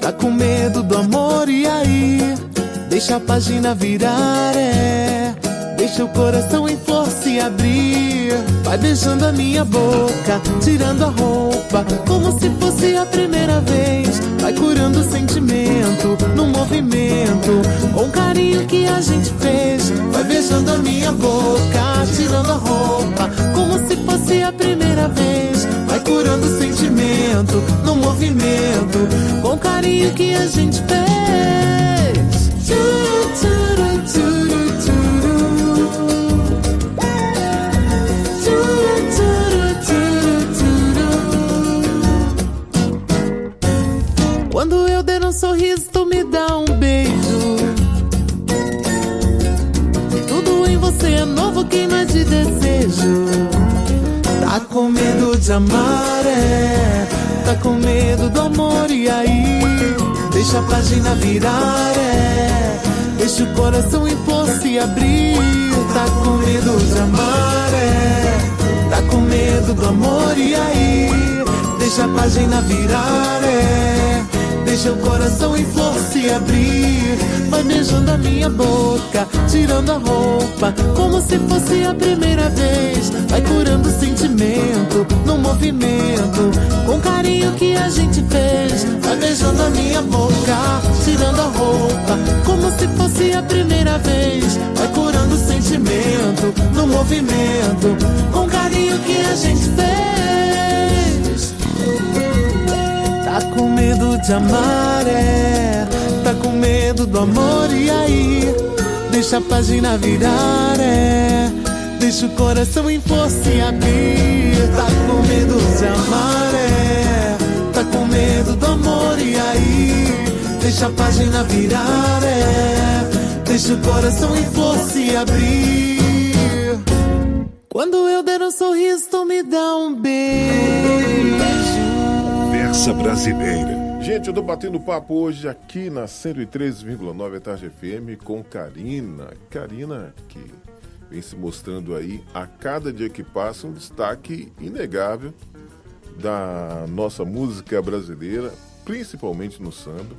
Tá com medo do amor, e aí? Deixa a página virar, é. Deixa o coração em flor se abrir. Vai beijando a minha boca, tirando a roupa, como se fosse a primeira vez. Vai curando o sentimento no movimento, com carinho que a gente fez. Vai beijando a minha boca, tirando a roupa, como se fosse a primeira vez. Vai curando o sentimento no movimento, com carinho que a gente fez. Com medo de amar, é. Tá com medo do amor, e aí? Deixa a página virar, é. Deixa o coração em se abrir. Tá com medo de amar, é. Tá com medo do amor, e aí? Deixa a página virar, é. Deixa o coração em flor se abrir. Vai beijando a minha boca, tirando a roupa, como se fosse a primeira vez. Vai curando o sentimento no movimento, com carinho que a gente fez. Vai beijando a minha boca, tirando a roupa, como se fosse a primeira vez. Vai curando o sentimento no movimento, com carinho que a gente fez. Tá com medo de amar, é. Tá com medo do amor, e aí? Deixa a página virar, é. Deixa o coração em força e abrir. Tá com medo de amar, é. Tá com medo do amor, e aí? Deixa a página virar, é. Deixa o coração em força e abrir. Quando eu der um sorriso, tu me dá um beijo. Conversa Brasileira. Gente, eu tô batendo papo hoje aqui na 103,9 Tarde FM com Karina. Karina, que vem se mostrando aí a cada dia que passa um destaque inegável da nossa música brasileira, principalmente no samba,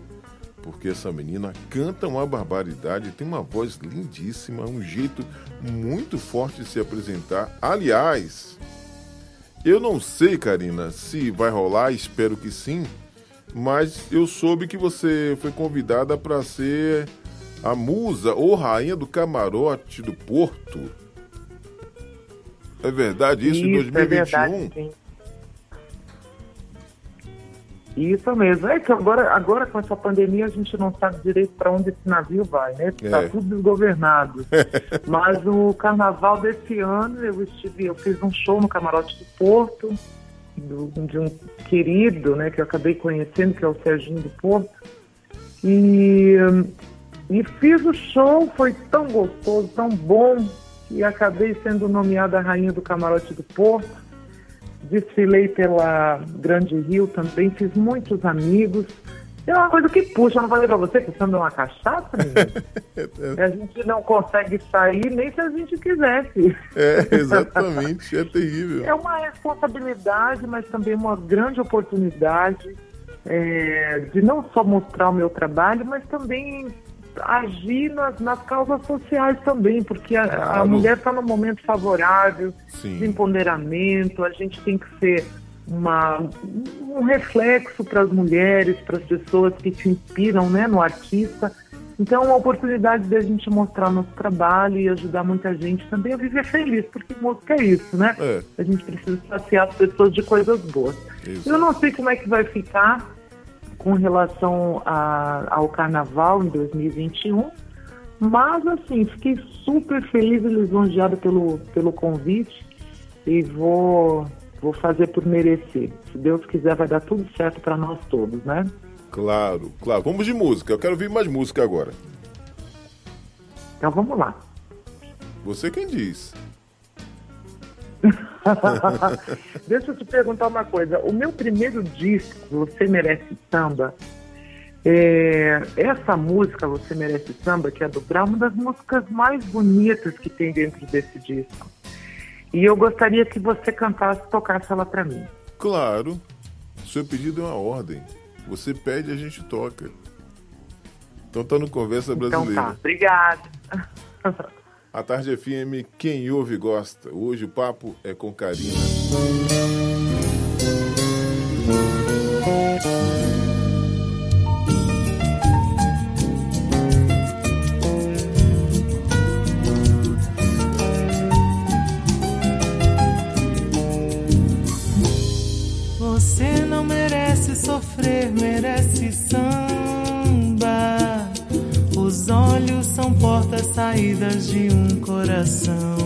porque essa menina canta uma barbaridade, tem uma voz lindíssima, um jeito muito forte de se apresentar. Aliás, eu não sei, Karina, se vai rolar, espero que sim, mas eu soube que você foi convidada para ser a musa ou rainha do camarote do Porto. É verdade isso, em Isso, 2021? é verdade, sim. Isso mesmo. É que agora, agora com essa pandemia a gente não sabe direito para onde esse navio vai, né? Está É. tudo desgovernado. Mas no carnaval desse ano eu estive, eu fiz um show no camarote do Porto, do- de um querido, né, que eu acabei conhecendo, que é o Serginho do Porto. E, e fiz o show, foi tão gostoso, tão bom, que acabei sendo nomeada rainha do camarote do Porto. Desfilei pela Grande Rio também, fiz muitos amigos. É uma coisa que puxa, eu não falei pra você que samba é uma cachaça, menino? A gente não consegue sair nem se a gente quisesse. É, exatamente, é terrível. É uma responsabilidade, mas também uma grande oportunidade é, de não só mostrar o meu trabalho, mas também agir nas, nas causas sociais também, porque a, mulher está num momento favorável de Sim. empoderamento, a gente tem que ser uma, um reflexo para as mulheres, para as pessoas que se inspiram né, no artista. Então, uma oportunidade de a gente mostrar nosso trabalho e ajudar muita gente também a viver feliz, porque música é isso, né? É. A gente precisa saciar as pessoas de coisas boas. Isso. Eu não sei como é que vai ficar com relação a- ao carnaval em 2021, mas assim, fiquei super feliz e lisonjeada pelo, pelo convite e vou, vou fazer por merecer. Se Deus quiser, vai dar tudo certo para nós todos, né? Claro, claro. Vamos de música. Eu quero ouvir mais música agora. Então vamos lá. Você quem diz. Deixa eu te perguntar uma coisa. O meu primeiro disco, Você Merece Samba, é, essa música, Você Merece Samba, que é do Brau, uma das músicas mais bonitas que tem dentro desse disco. E eu gostaria que você cantasse, tocasse ela para mim. Claro. Seu pedido é uma ordem. Você pede, a gente toca. Então tá no Conversa Brasileira. Então tá, obrigada. A Tarde FM, quem ouve gosta. Hoje o papo é com Karina. Saídas de um coração.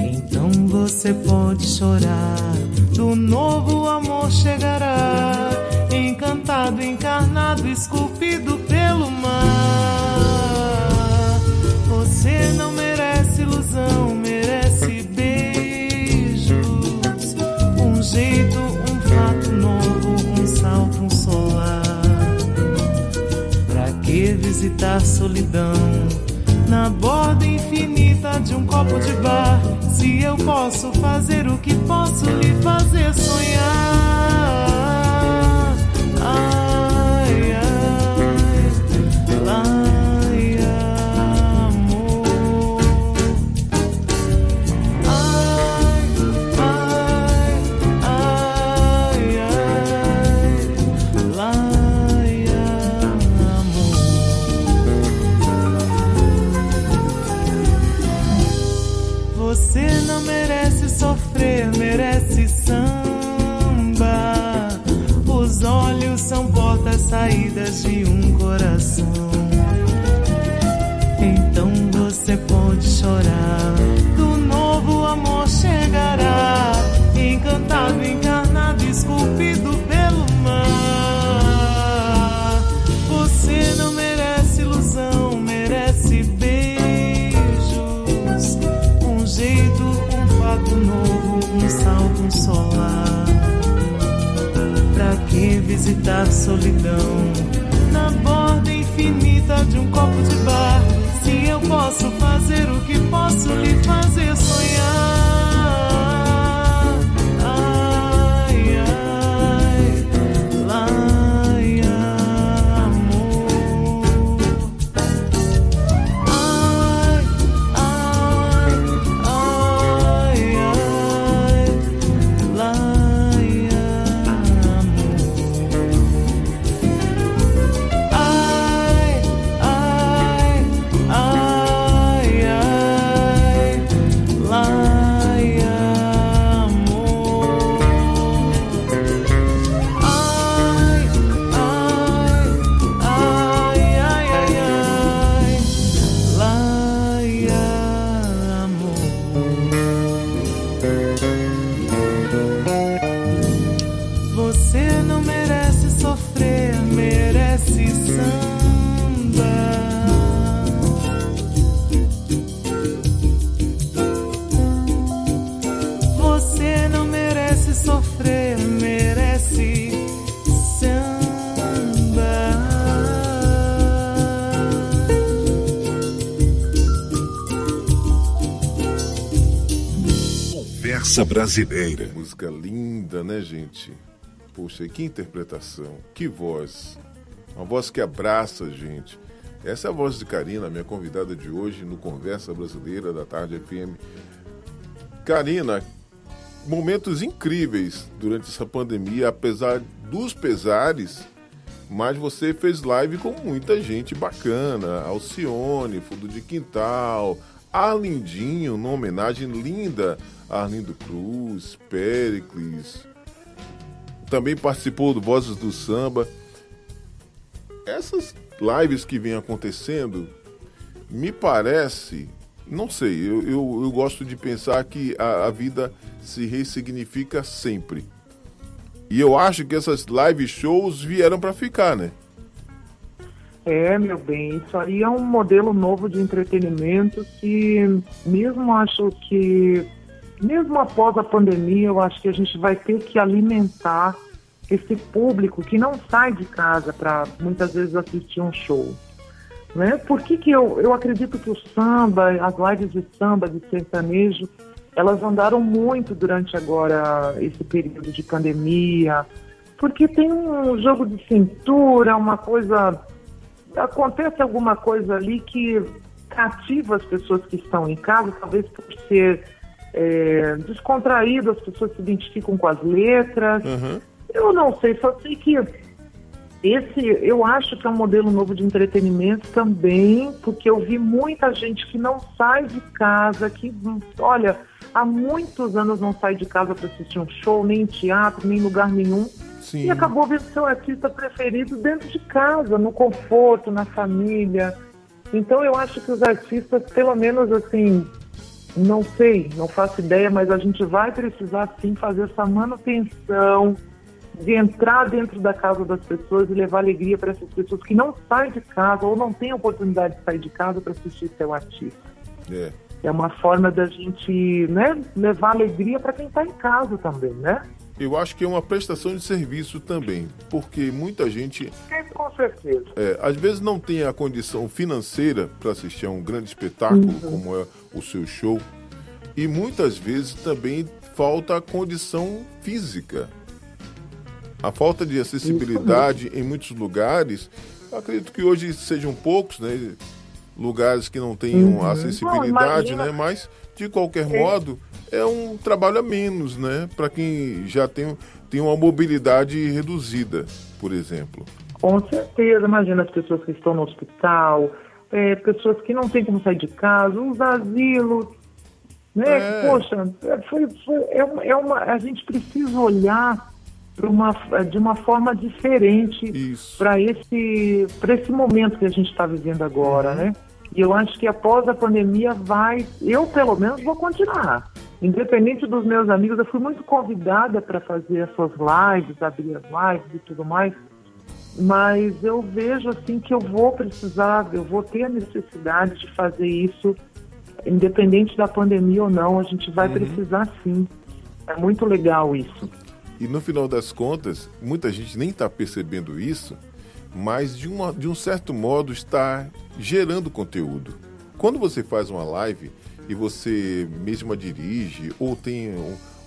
Então você pode chorar, do novo amor chegará. Encantado, encarnado, esculpido visitar solidão? Na borda infinita de um copo de bar. Se eu posso fazer o que posso lhe fazer sonhar. saídas coração. Então você pode chorar, do novo amor chegará, encantado, encarnado, esculpido pelo mar. Você não merece ilusão, merece beijos, um jeito, um fato novo, um salto, um solar que visitar solidão de um copo de bar. Se eu posso fazer o que posso lhe fazer sonhar. Brasileira. Música linda, né, gente? Poxa, que interpretação, que voz. Uma voz que abraça a gente. Essa é a voz de Karina, minha convidada de hoje no Conversa Brasileira da Tarde FM. Karina, momentos incríveis durante essa pandemia, apesar dos pesares, mas você fez live com muita gente bacana. Alcione, Fundo de Quintal, Arlindinho, uma homenagem linda Arlindo Cruz, Pericles. Também participou do Vozes do Samba. Essas lives que vêm acontecendo, me parece, não sei, eu, eu, eu gosto de pensar que a, a vida se ressignifica sempre. E eu acho que essas live shows vieram para ficar, né? É, meu bem, isso aí é um modelo novo de entretenimento que mesmo acho que mesmo após a pandemia, eu acho que a gente vai ter que alimentar esse público que não sai de casa para muitas vezes assistir um show. Né? Por que, que eu, eu acredito que o samba, as lives de samba, de sertanejo, elas andaram muito durante agora esse período de pandemia, porque tem um jogo de cintura, uma coisa. Acontece alguma coisa ali que cativa as pessoas que estão em casa, talvez por ser é, descontraído, as pessoas se identificam com as letras. Uhum. Eu não sei, só sei que esse eu acho que é um modelo novo de entretenimento também, porque eu vi muita gente que não sai de casa, que, olha, há muitos anos não sai de casa para assistir um show, nem em teatro, nem em lugar nenhum. Sim. E acabou vendo seu artista preferido dentro de casa, no conforto, na família. Então eu acho que os artistas, pelo menos assim, não sei, não faço ideia, mas a gente vai precisar sim fazer essa manutenção de entrar dentro da casa das pessoas e levar alegria para essas pessoas que não saem de casa ou não têm oportunidade de sair de casa para assistir seu artista. É. é uma forma da gente né, levar alegria para quem está em casa também, né? Eu acho que é uma prestação de serviço também, porque muita gente. É, com certeza. É, às vezes não tem a condição financeira para assistir a um grande espetáculo, uhum. como é o seu show, e muitas vezes também falta a condição física. A falta de acessibilidade em muitos lugares, acredito que hoje sejam poucos, né? Lugares que não tenham uhum. acessibilidade, não, né? Mas, de qualquer é. modo, é um trabalho a menos, né? Para quem já tem, tem uma mobilidade reduzida, por exemplo. Com certeza, imagina as pessoas que estão no hospital, é, pessoas que não têm como sair de casa, os asilos, né? É. Poxa, é, foi, foi, é, é uma, a gente precisa olhar uma, de uma forma diferente para esse, esse momento que a gente está vivendo agora, uhum. né? E eu acho que após a pandemia vai, eu pelo menos vou continuar. Independente dos meus amigos, eu fui muito convidada para fazer essas lives, abrir as lives e tudo mais, mas eu vejo assim que eu vou precisar, eu vou ter a necessidade de fazer isso, independente da pandemia ou não, a gente vai uhum. precisar sim. É muito legal isso. E no final das contas, muita gente nem está percebendo isso, mas de, uma, de um certo modo está gerando conteúdo. Quando você faz uma live e você mesma dirige ou tem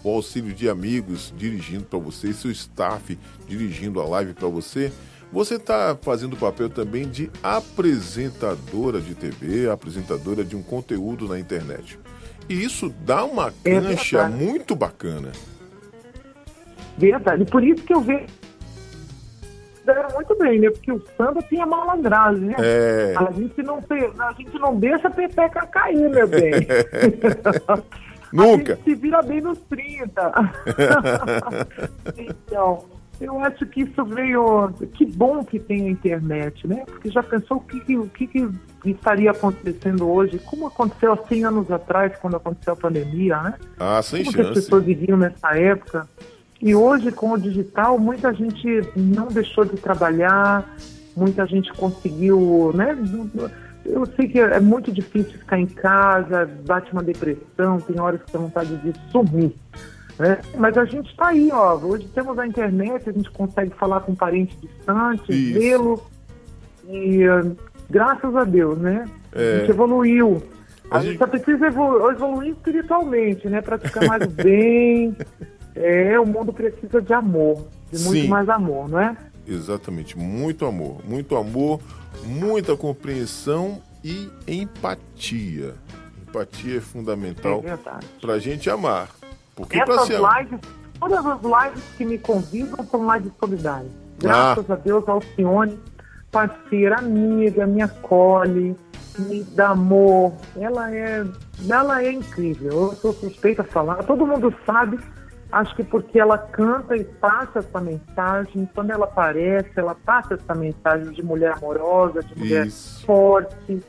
o auxílio de amigos dirigindo para você, seu staff dirigindo a live para você, você está fazendo o papel também de apresentadora de TV, apresentadora de um conteúdo na internet. E isso dá uma é cancha é muito bacana. Verdade. Por isso que eu vejo deram muito bem, né? Porque o samba tem a malandragem, né? É. A, gente não tem, a gente não deixa a pepeca cair, meu bem. Nunca. A gente se vira bem nos 30. então, eu acho que isso veio. Que bom que tem a internet, né? Porque já pensou o que, o que, que estaria acontecendo hoje? Como aconteceu há 100 anos atrás, quando aconteceu a pandemia, né? Ah, sem Como chance. as pessoas viviam nessa época? E hoje, com o digital, muita gente não deixou de trabalhar, muita gente conseguiu, né? Eu sei que é muito difícil ficar em casa, bate uma depressão, tem horas que tem vontade de sumir. Né? Mas a gente está aí, ó. Hoje temos a internet, a gente consegue falar com um parente distante, vê-lo. E graças a Deus, né? É. A gente evoluiu. A, a gente só precisa evolu evoluir espiritualmente, né? Para ficar mais bem. É, o mundo precisa de amor, de muito Sim. mais amor, não é? Exatamente, muito amor, muito amor, muita compreensão e empatia. Empatia é fundamental é para a gente amar. Porque Essas ser... lives, todas as lives que me convidam são lives solidárias. Graças ah. a Deus, Alcione, parceira, amiga, me acolhe, me dá amor. Ela é, ela é incrível. Eu sou suspeita a falar. Todo mundo sabe Acho que porque ela canta e passa essa mensagem, quando ela aparece, ela passa essa mensagem de mulher amorosa, de mulher Isso. forte.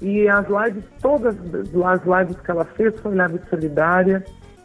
E as lives, todas as lives que ela fez foi live solidária.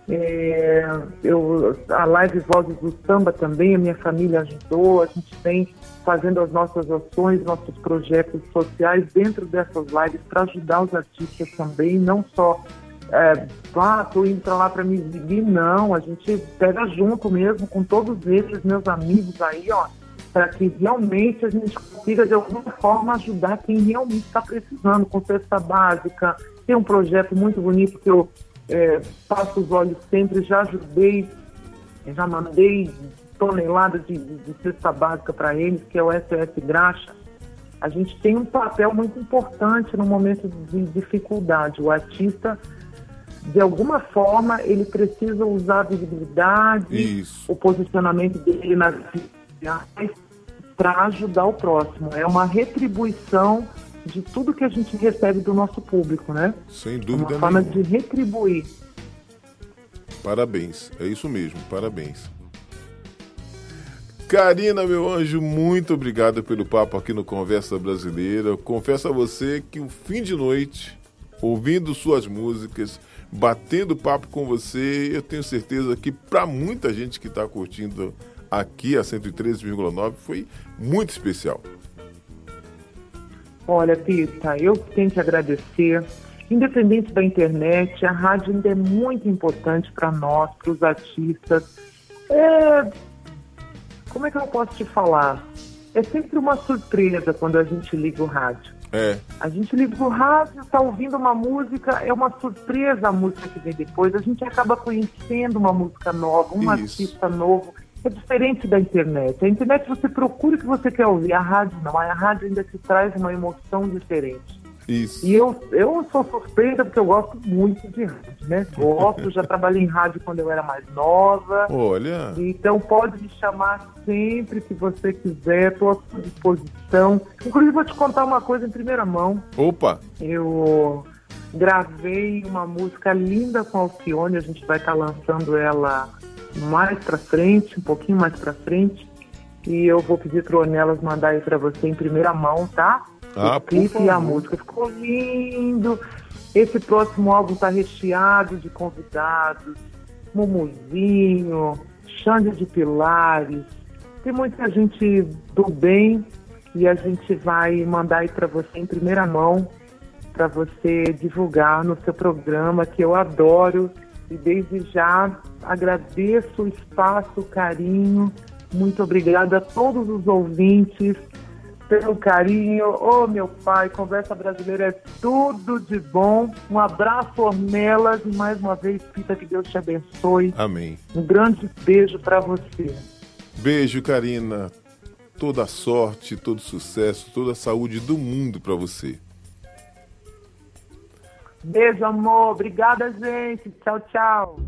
É, eu, a live Vozes do Samba também, a minha família ajudou, a gente vem fazendo as nossas ações, nossos projetos sociais dentro dessas lives para ajudar os artistas também, não só é, ah, indo para lá para me exibir, não. A gente pega junto mesmo com todos eles, meus amigos aí, ó. para que realmente a gente consiga, de alguma forma, ajudar quem realmente está precisando, com cesta básica. Tem um projeto muito bonito que eu é, passo os olhos sempre, já ajudei, já mandei toneladas de, de cesta básica para eles, que é o SOS Graxa. A gente tem um papel muito importante no momento de dificuldade. O artista de alguma forma ele precisa usar a visibilidade, Isso. o posicionamento dele nas redes para ajudar o próximo. É uma retribuição de tudo que a gente recebe do nosso público, né? Sem dúvida Uma forma nenhuma. de retribuir. Parabéns, é isso mesmo, parabéns. Karina, meu anjo, muito obrigado pelo papo aqui no Conversa Brasileira. Eu confesso a você que o fim de noite, ouvindo suas músicas, batendo papo com você, eu tenho certeza que para muita gente que está curtindo aqui a 113,9 foi muito especial. Olha, Pita, eu tenho que agradecer. Independente da internet, a rádio ainda é muito importante para nós, para os artistas. É... Como é que eu posso te falar? É sempre uma surpresa quando a gente liga o rádio. É. A gente liga o rádio, está ouvindo uma música, é uma surpresa a música que vem depois. A gente acaba conhecendo uma música nova, um Isso. artista novo. É diferente da internet. A internet você procura o que você quer ouvir, a rádio não. A rádio ainda te traz uma emoção diferente. Isso. E eu, eu sou suspeita porque eu gosto muito de rádio, né? Gosto, já trabalhei em rádio quando eu era mais nova. Olha. Então pode me chamar sempre que você quiser, estou à sua disposição. Inclusive vou te contar uma coisa em primeira mão. Opa! Eu gravei uma música linda com a Alcione, a gente vai estar tá lançando ela mais para frente, um pouquinho mais para frente. E eu vou pedir para o Ornelas mandar aí para você em primeira mão, tá? Ah, o clipe e a música. Ficou lindo. Esse próximo álbum está recheado de convidados. Mumuzinho, Xande de Pilares. Tem muita gente do bem e a gente vai mandar aí para você em primeira mão para você divulgar no seu programa que eu adoro e desde já agradeço o espaço, o carinho. Muito obrigada a todos os ouvintes pelo carinho. Ô oh, meu pai, Conversa Brasileira é tudo de bom. Um abraço, Ornelas, e mais uma vez, Pita, que Deus te abençoe. Amém. Um grande beijo para você. Beijo, Karina. Toda a sorte, todo sucesso, toda a saúde do mundo para você. Beijo, amor. Obrigada, gente. Tchau, tchau.